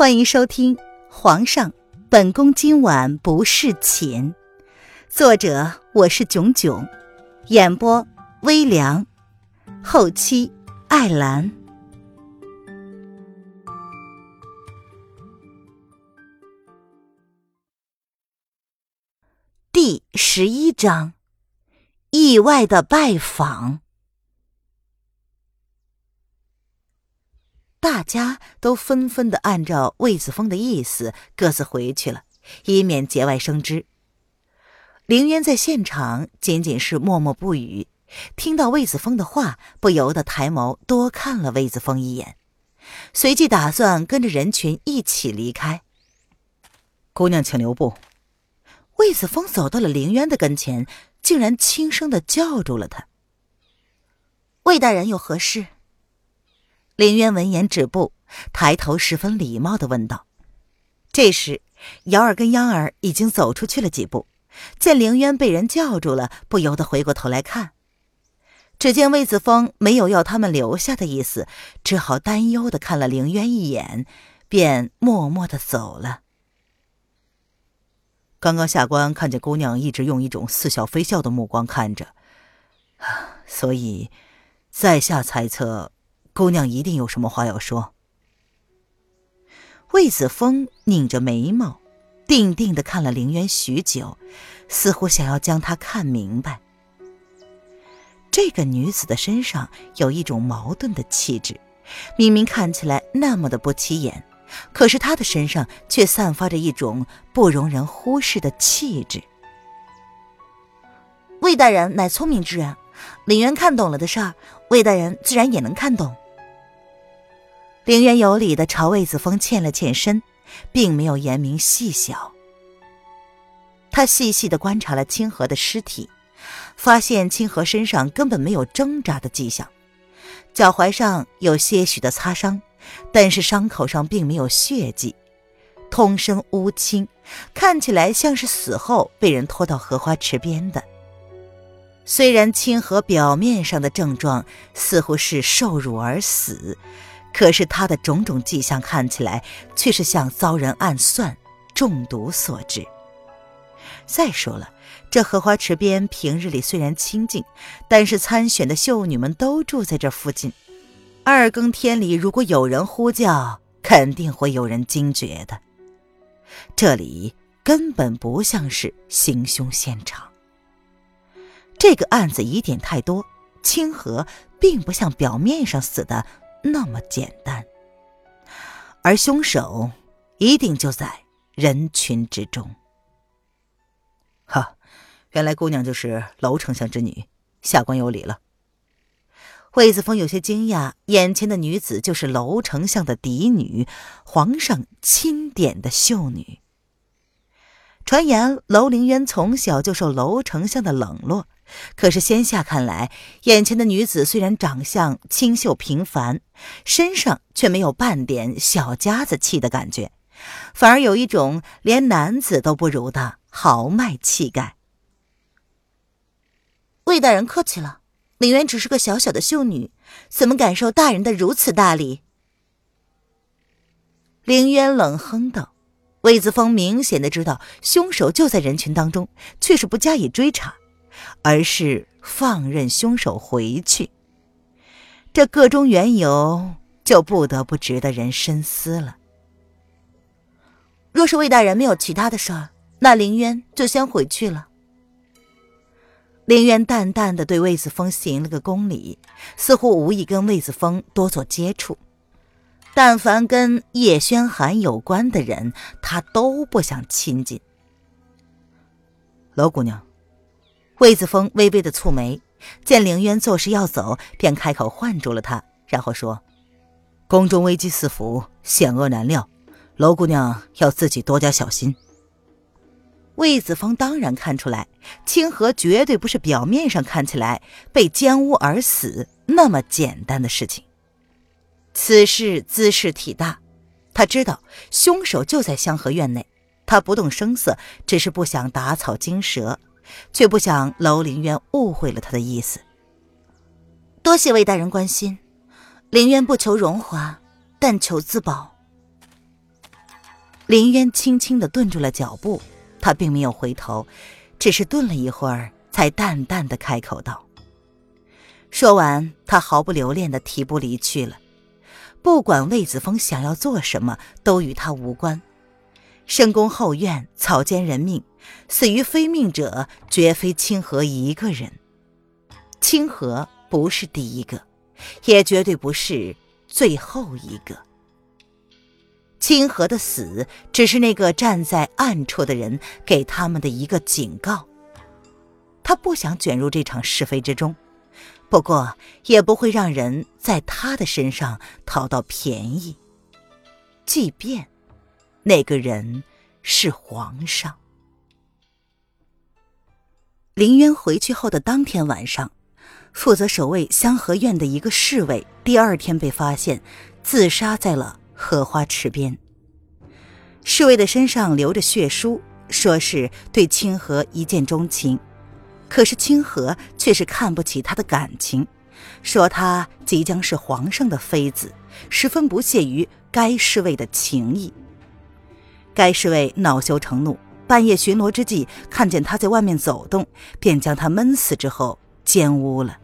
欢迎收听《皇上，本宫今晚不侍寝》，作者我是囧囧，演播微凉，后期艾兰。第十一章，意外的拜访。大家都纷纷的按照魏子峰的意思各自回去了，以免节外生枝。凌渊在现场仅仅是默默不语，听到魏子峰的话，不由得抬眸多看了魏子峰一眼，随即打算跟着人群一起离开。姑娘，请留步。魏子峰走到了凌渊的跟前，竟然轻声的叫住了他。魏大人有何事？凌渊闻言止步，抬头十分礼貌的问道。这时，瑶儿跟央儿已经走出去了几步，见凌渊被人叫住了，不由得回过头来看。只见魏子峰没有要他们留下的意思，只好担忧的看了凌渊一眼，便默默的走了。刚刚下官看见姑娘一直用一种似笑非笑的目光看着，所以，在下猜测。姑娘一定有什么话要说。魏子峰拧着眉毛，定定的看了凌渊许久，似乎想要将她看明白。这个女子的身上有一种矛盾的气质，明明看起来那么的不起眼，可是她的身上却散发着一种不容人忽视的气质。魏大人乃聪明之人，凌渊看懂了的事儿，魏大人自然也能看懂。凌渊有礼的朝魏子峰欠了欠身，并没有言明细小。他细细的观察了清河的尸体，发现清河身上根本没有挣扎的迹象，脚踝上有些许的擦伤，但是伤口上并没有血迹，通身乌青，看起来像是死后被人拖到荷花池边的。虽然清河表面上的症状似乎是受辱而死。可是他的种种迹象看起来，却是像遭人暗算、中毒所致。再说了，这荷花池边平日里虽然清静，但是参选的秀女们都住在这附近。二更天里，如果有人呼叫，肯定会有人惊觉的。这里根本不像是行凶现场。这个案子疑点太多，清河并不像表面上死的。那么简单，而凶手一定就在人群之中。哈，原来姑娘就是娄丞相之女，下官有礼了。魏子峰有些惊讶，眼前的女子就是娄丞相的嫡女，皇上钦点的秀女。传言楼凌渊从小就受楼丞相的冷落。可是先下看来，眼前的女子虽然长相清秀平凡，身上却没有半点小家子气的感觉，反而有一种连男子都不如的豪迈气概。魏大人客气了，凌渊只是个小小的秀女，怎么敢受大人的如此大礼？凌渊冷哼道。魏子峰明显的知道凶手就在人群当中，却是不加以追查。而是放任凶手回去，这个中缘由就不得不值得人深思了。若是魏大人没有其他的事儿，那凌渊就先回去了。凌渊淡淡的对魏子峰行了个恭礼，似乎无意跟魏子峰多做接触。但凡跟叶轩寒有关的人，他都不想亲近。娄姑娘。魏子峰微微的蹙眉，见凌渊作势要走，便开口唤住了他，然后说：“宫中危机四伏，险恶难料，娄姑娘要自己多加小心。”魏子峰当然看出来，清河绝对不是表面上看起来被奸污而死那么简单的事情。此事姿势体大，他知道凶手就在香河院内，他不动声色，只是不想打草惊蛇。却不想楼凌渊误会了他的意思。多谢魏大人关心，凌渊不求荣华，但求自保。林渊轻轻的顿住了脚步，他并没有回头，只是顿了一会儿，才淡淡的开口道。说完，他毫不留恋的提步离去了。不管魏子峰想要做什么，都与他无关。深宫后院，草菅人命，死于非命者绝非清河一个人。清河不是第一个，也绝对不是最后一个。清河的死，只是那个站在暗处的人给他们的一个警告。他不想卷入这场是非之中。不过，也不会让人在他的身上讨到便宜。即便那个人是皇上。林渊回去后的当天晚上，负责守卫香河院的一个侍卫，第二天被发现自杀在了荷花池边。侍卫的身上流着血书，说是对清河一见钟情。可是清河却是看不起他的感情，说他即将是皇上的妃子，十分不屑于该侍卫的情谊。该侍卫恼羞成怒，半夜巡逻之际看见他在外面走动，便将他闷死之后奸污了。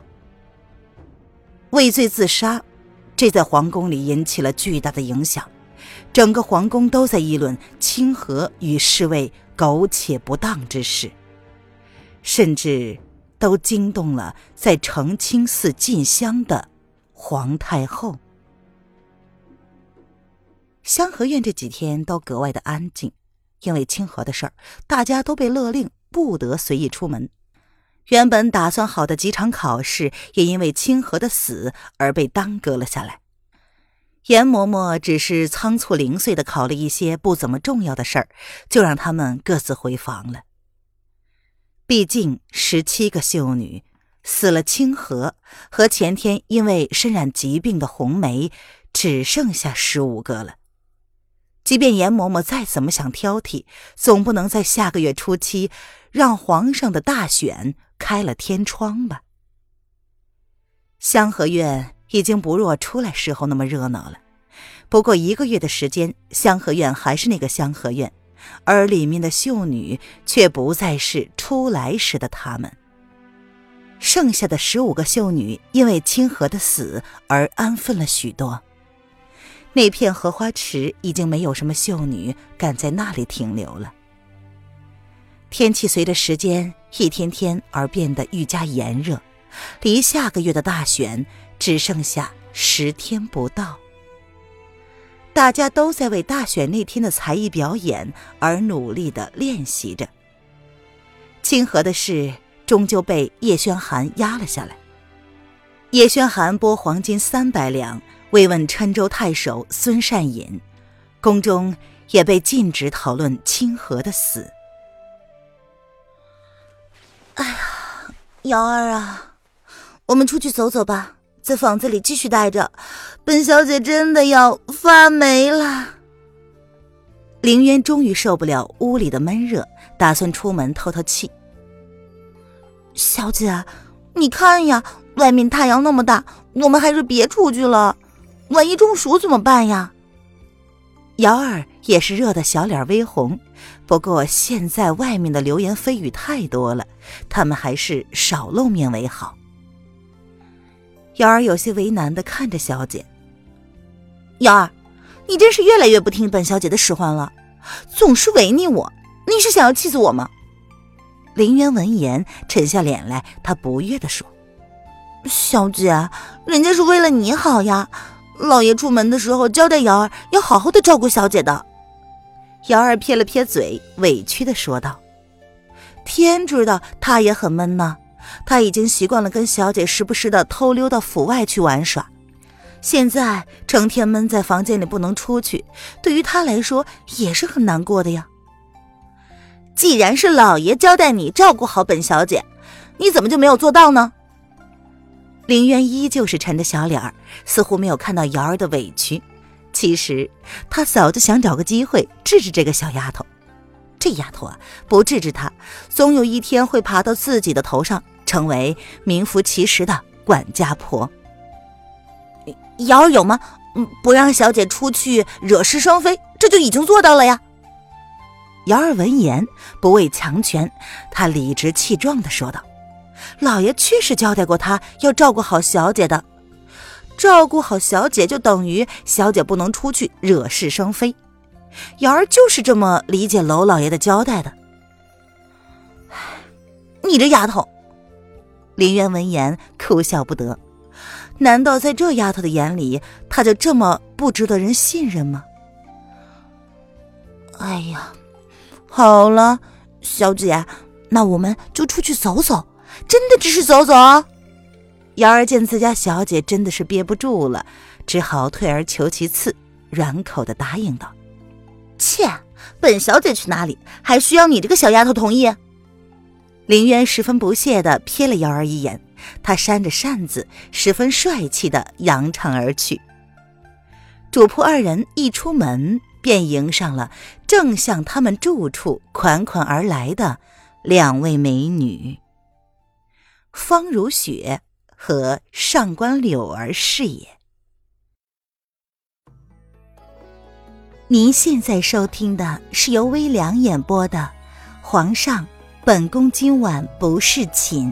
畏罪自杀，这在皇宫里引起了巨大的影响，整个皇宫都在议论清河与侍卫苟且不当之事。甚至都惊动了在澄清寺进香的皇太后。香河院这几天都格外的安静，因为清河的事儿，大家都被勒令不得随意出门。原本打算好的几场考试，也因为清河的死而被耽搁了下来。严嬷嬷只是仓促零碎的考了一些不怎么重要的事儿，就让他们各自回房了。毕竟十七个秀女死了，清河和前天因为身染疾病的红梅只剩下十五个了。即便严嬷嬷再怎么想挑剔，总不能在下个月初七让皇上的大选开了天窗吧？香河院已经不若出来时候那么热闹了。不过一个月的时间，香河院还是那个香河院。而里面的秀女却不再是出来时的她们。剩下的十五个秀女因为清河的死而安分了许多。那片荷花池已经没有什么秀女敢在那里停留了。天气随着时间一天天而变得愈加炎热，离下个月的大选只剩下十天不到。大家都在为大选那天的才艺表演而努力的练习着。清河的事终究被叶宣寒压了下来。叶宣寒拨黄金三百两慰问郴州太守孙善隐，宫中也被禁止讨论清河的死。哎呀，瑶儿啊，我们出去走走吧。在房子里继续待着，本小姐真的要发霉了。凌渊终于受不了屋里的闷热，打算出门透透气。小姐，你看呀，外面太阳那么大，我们还是别出去了，万一中暑怎么办呀？瑶儿也是热得小脸微红，不过现在外面的流言蜚语太多了，他们还是少露面为好。瑶儿有些为难的看着小姐。瑶儿，你真是越来越不听本小姐的使唤了，总是违逆我，你是想要气死我吗？林渊闻言沉下脸来，他不悦的说：“小姐，人家是为了你好呀，老爷出门的时候交代瑶儿要好好的照顾小姐的。”瑶儿撇了撇嘴，委屈的说道：“天知道，他也很闷呢。”他已经习惯了跟小姐时不时的偷溜到府外去玩耍，现在成天闷在房间里不能出去，对于他来说也是很难过的呀。既然是老爷交代你照顾好本小姐，你怎么就没有做到呢？林渊依旧是沉着小脸儿，似乎没有看到瑶儿的委屈。其实他早就想找个机会治治这个小丫头，这丫头啊，不治治她，总有一天会爬到自己的头上。成为名副其实的管家婆。瑶儿有吗？嗯，不让小姐出去惹是生非，这就已经做到了呀。姚儿闻言不畏强权，他理直气壮的说道：“老爷确实交代过他要照顾好小姐的，照顾好小姐就等于小姐不能出去惹是生非。瑶儿就是这么理解娄老爷的交代的。”你这丫头，林渊闻言哭笑不得。难道在这丫头的眼里，她就这么不值得人信任吗？哎呀！好了，小姐，那我们就出去走走，真的只是走走。瑶儿见自家小姐真的是憋不住了，只好退而求其次，软口的答应道：“切，本小姐去哪里，还需要你这个小丫头同意？”林渊十分不屑的瞥了瑶儿一眼，他扇着扇子，十分帅气的扬长而去。主仆二人一出门。便迎上了正向他们住处款款而来的两位美女，方如雪和上官柳儿是也。您现在收听的是由微凉演播的《皇上，本宫今晚不侍寝》。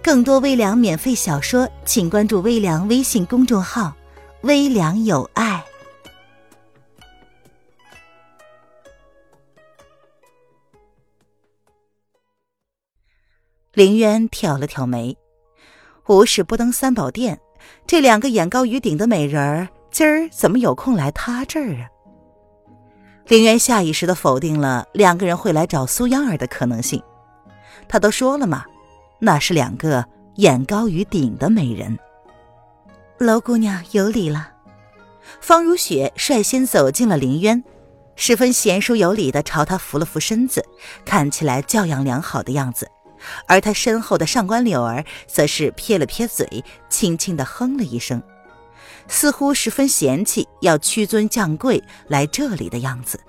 更多微凉免费小说，请关注微凉微信公众号“微凉有爱”。林渊挑了挑眉，无事不登三宝殿，这两个眼高于顶的美人儿，今儿怎么有空来他这儿啊？林渊下意识的否定了两个人会来找苏央儿的可能性。他都说了嘛，那是两个眼高于顶的美人。娄姑娘有礼了。方如雪率先走进了林渊，十分贤淑有礼的朝他扶了扶身子，看起来教养良好的样子。而他身后的上官柳儿则是撇了撇嘴，轻轻的哼了一声，似乎十分嫌弃要屈尊降贵来这里的样子。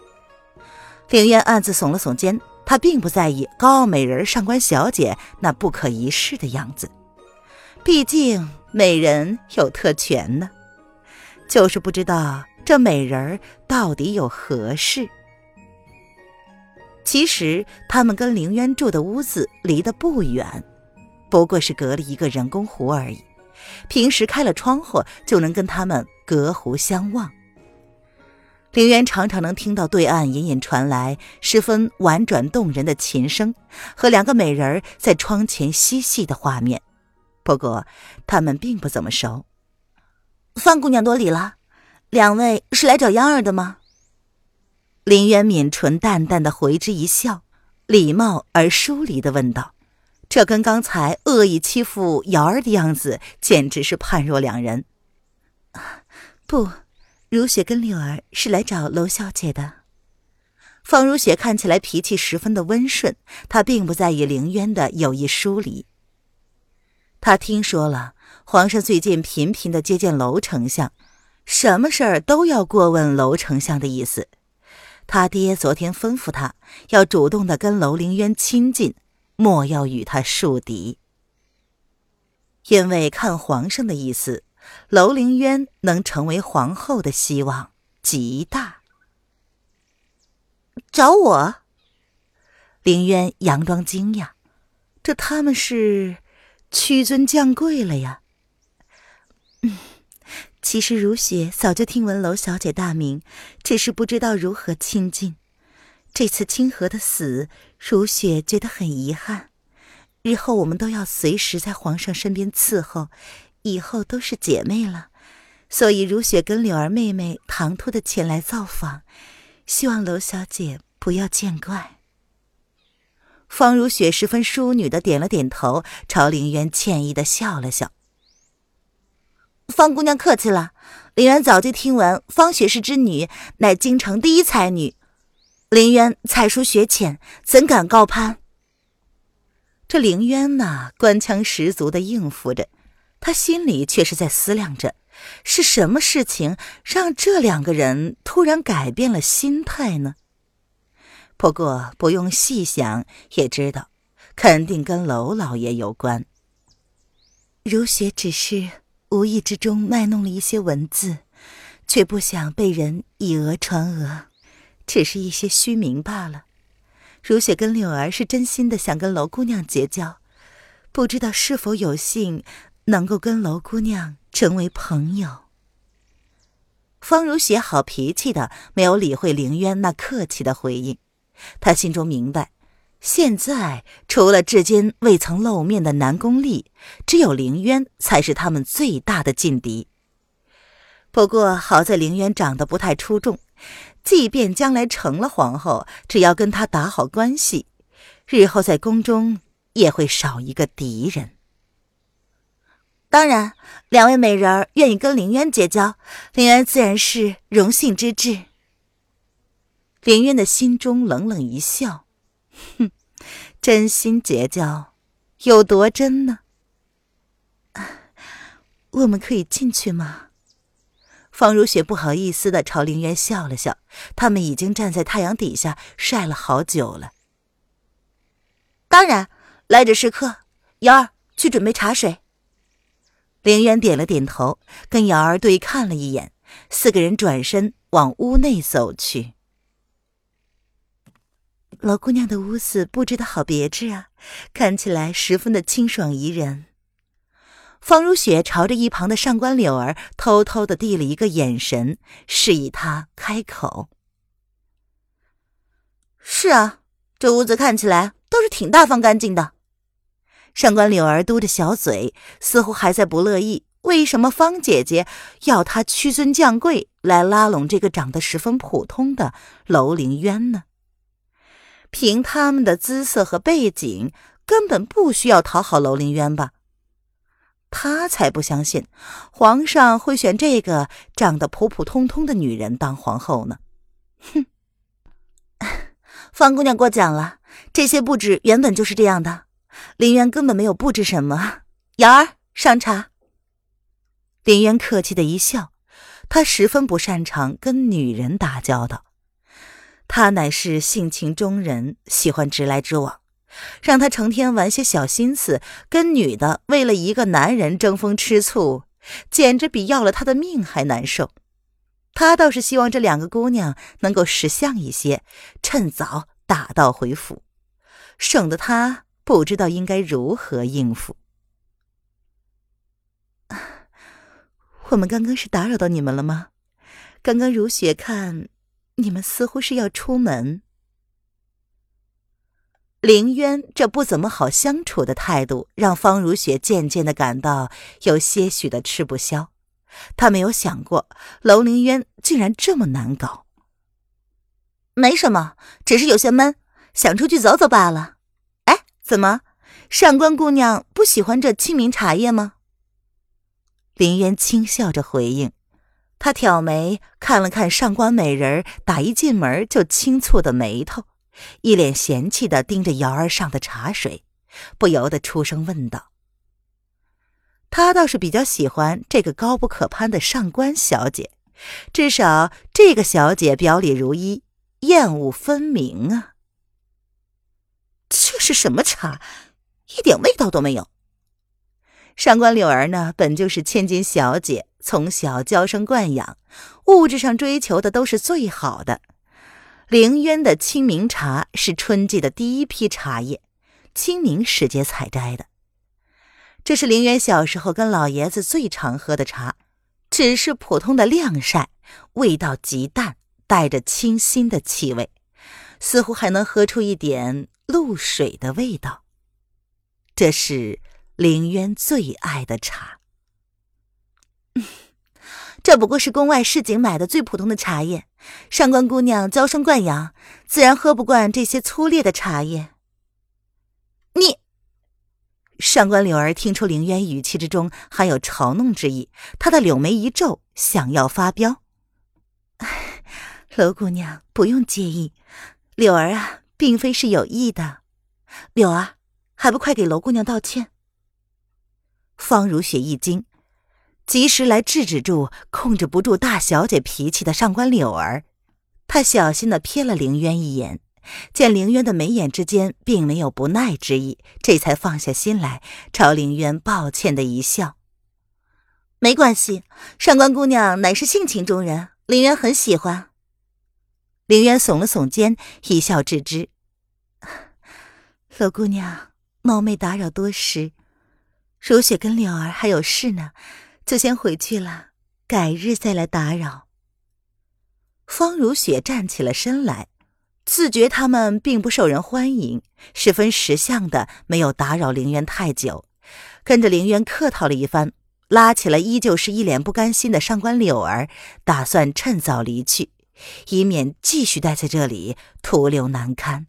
凌渊暗自耸了耸肩，他并不在意高傲美人上官小姐那不可一世的样子，毕竟美人有特权呢，就是不知道这美人到底有何事。其实他们跟凌渊住的屋子离得不远，不过是隔了一个人工湖而已。平时开了窗户就能跟他们隔湖相望。凌渊常常能听到对岸隐隐传来十分婉转动人的琴声和两个美人在窗前嬉戏的画面。不过他们并不怎么熟。范姑娘多礼了，两位是来找央儿的吗？林渊抿唇，淡淡的回之一笑，礼貌而疏离的问道：“这跟刚才恶意欺负瑶儿的样子，简直是判若两人。”“不，如雪跟柳儿是来找娄小姐的。”方如雪看起来脾气十分的温顺，她并不在意凌渊的有意疏离。她听说了皇上最近频频的接见娄丞相，什么事儿都要过问娄丞相的意思。他爹昨天吩咐他要主动的跟楼凌渊亲近，莫要与他树敌。因为看皇上的意思，楼凌渊能成为皇后的希望极大。找我？凌渊佯装惊讶，这他们是屈尊降贵了呀？嗯。其实如雪早就听闻娄小姐大名，只是不知道如何亲近。这次清河的死，如雪觉得很遗憾。日后我们都要随时在皇上身边伺候，以后都是姐妹了。所以如雪跟柳儿妹妹唐突的前来造访，希望娄小姐不要见怪。方如雪十分淑女的点了点头，朝凌渊歉意的笑了笑。方姑娘客气了，林渊早就听闻方学士之女乃京城第一才女，林渊才疏学浅，怎敢高攀？这林渊呐，官腔十足的应付着，他心里却是在思量着，是什么事情让这两个人突然改变了心态呢？不过不用细想也知道，肯定跟娄老爷有关。如雪只是。无意之中卖弄了一些文字，却不想被人以讹传讹，只是一些虚名罢了。如雪跟柳儿是真心的想跟娄姑娘结交，不知道是否有幸能够跟娄姑娘成为朋友。方如雪好脾气的没有理会凌渊那客气的回应，她心中明白，现在除了至今未曾露面的南宫丽，只有凌渊才是他们最大的劲敌。不过好在凌渊长得不太出众，即便将来成了皇后，只要跟他打好关系，日后在宫中也会少一个敌人。当然，两位美人儿愿意跟凌渊结交，凌渊自然是荣幸之至。凌渊的心中冷冷一笑，哼，真心结交，有多真呢？我们可以进去吗？方如雪不好意思的朝凌渊笑了笑，他们已经站在太阳底下晒了好久了。当然，来者是客，瑶儿去准备茶水。凌渊点了点头，跟瑶儿对看了一眼，四个人转身往屋内走去。老姑娘的屋子布置的好别致啊，看起来十分的清爽宜人。方如雪朝着一旁的上官柳儿偷偷的递了一个眼神，示意她开口。是啊，这屋子看起来倒是挺大方干净的。上官柳儿嘟着小嘴，似乎还在不乐意，为什么方姐姐要她屈尊降贵来拉拢这个长得十分普通的楼凌渊呢？凭他们的姿色和背景，根本不需要讨好楼凌渊吧？他才不相信皇上会选这个长得普普通通的女人当皇后呢！哼，方姑娘过奖了，这些布置原本就是这样的。林渊根本没有布置什么，瑶儿上茶。林渊客气的一笑，他十分不擅长跟女人打交道，他乃是性情中人，喜欢直来直往，让他成天玩些小心思，跟女的为了一个男人争风吃醋，简直比要了他的命还难受。他倒是希望这两个姑娘能够识相一些，趁早打道回府，省得他。不知道应该如何应付。我们刚刚是打扰到你们了吗？刚刚如雪看，你们似乎是要出门。凌渊这不怎么好相处的态度，让方如雪渐渐的感到有些许的吃不消。他没有想过楼凌渊竟然这么难搞。没什么，只是有些闷，想出去走走罢了。哎怎么，上官姑娘不喜欢这清明茶叶吗？林渊轻笑着回应，他挑眉看了看上官美人打一进门就轻蹙的眉头，一脸嫌弃的盯着瑶儿上的茶水，不由得出声问道：“他倒是比较喜欢这个高不可攀的上官小姐，至少这个小姐表里如一，厌恶分明啊。”这是什么茶？一点味道都没有。上官柳儿呢，本就是千金小姐，从小娇生惯养，物质上追求的都是最好的。凌渊的清明茶是春季的第一批茶叶，清明时节采摘的。这是凌渊小时候跟老爷子最常喝的茶，只是普通的晾晒，味道极淡，带着清新的气味，似乎还能喝出一点。露水的味道，这是凌渊最爱的茶。这不过是宫外市井买的最普通的茶叶，上官姑娘娇生惯养，自然喝不惯这些粗劣的茶叶。你，上官柳儿听出凌渊语气之中含有嘲弄之意，她的柳眉一皱，想要发飙。楼姑娘不用介意，柳儿啊。并非是有意的，柳儿，还不快给娄姑娘道歉！方如雪一惊，及时来制止住控制不住大小姐脾气的上官柳儿。她小心的瞥了凌渊一眼，见凌渊的眉眼之间并没有不耐之意，这才放下心来，朝凌渊抱歉的一笑：“没关系，上官姑娘乃是性情中人，凌渊很喜欢。”凌渊耸了耸肩，一笑置之：“ 罗姑娘，冒昧打扰多时。如雪跟柳儿还有事呢，就先回去了，改日再来打扰。”方如雪站起了身来，自觉他们并不受人欢迎，十分识相的没有打扰凌渊太久，跟着凌渊客套了一番。拉起了依旧是一脸不甘心的上官柳儿，打算趁早离去，以免继续待在这里徒留难堪。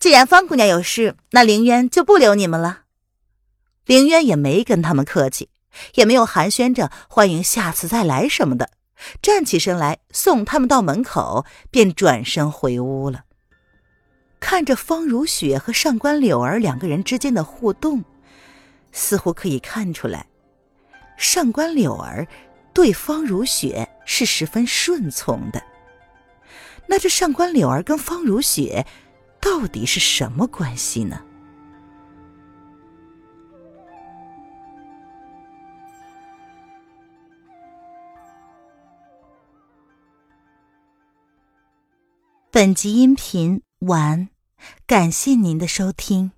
既然方姑娘有事，那凌渊就不留你们了。凌渊也没跟他们客气，也没有寒暄着欢迎下次再来什么的，站起身来送他们到门口，便转身回屋了。看着方如雪和上官柳儿两个人之间的互动。似乎可以看出来，上官柳儿对方如雪是十分顺从的。那这上官柳儿跟方如雪到底是什么关系呢？本集音频完，感谢您的收听。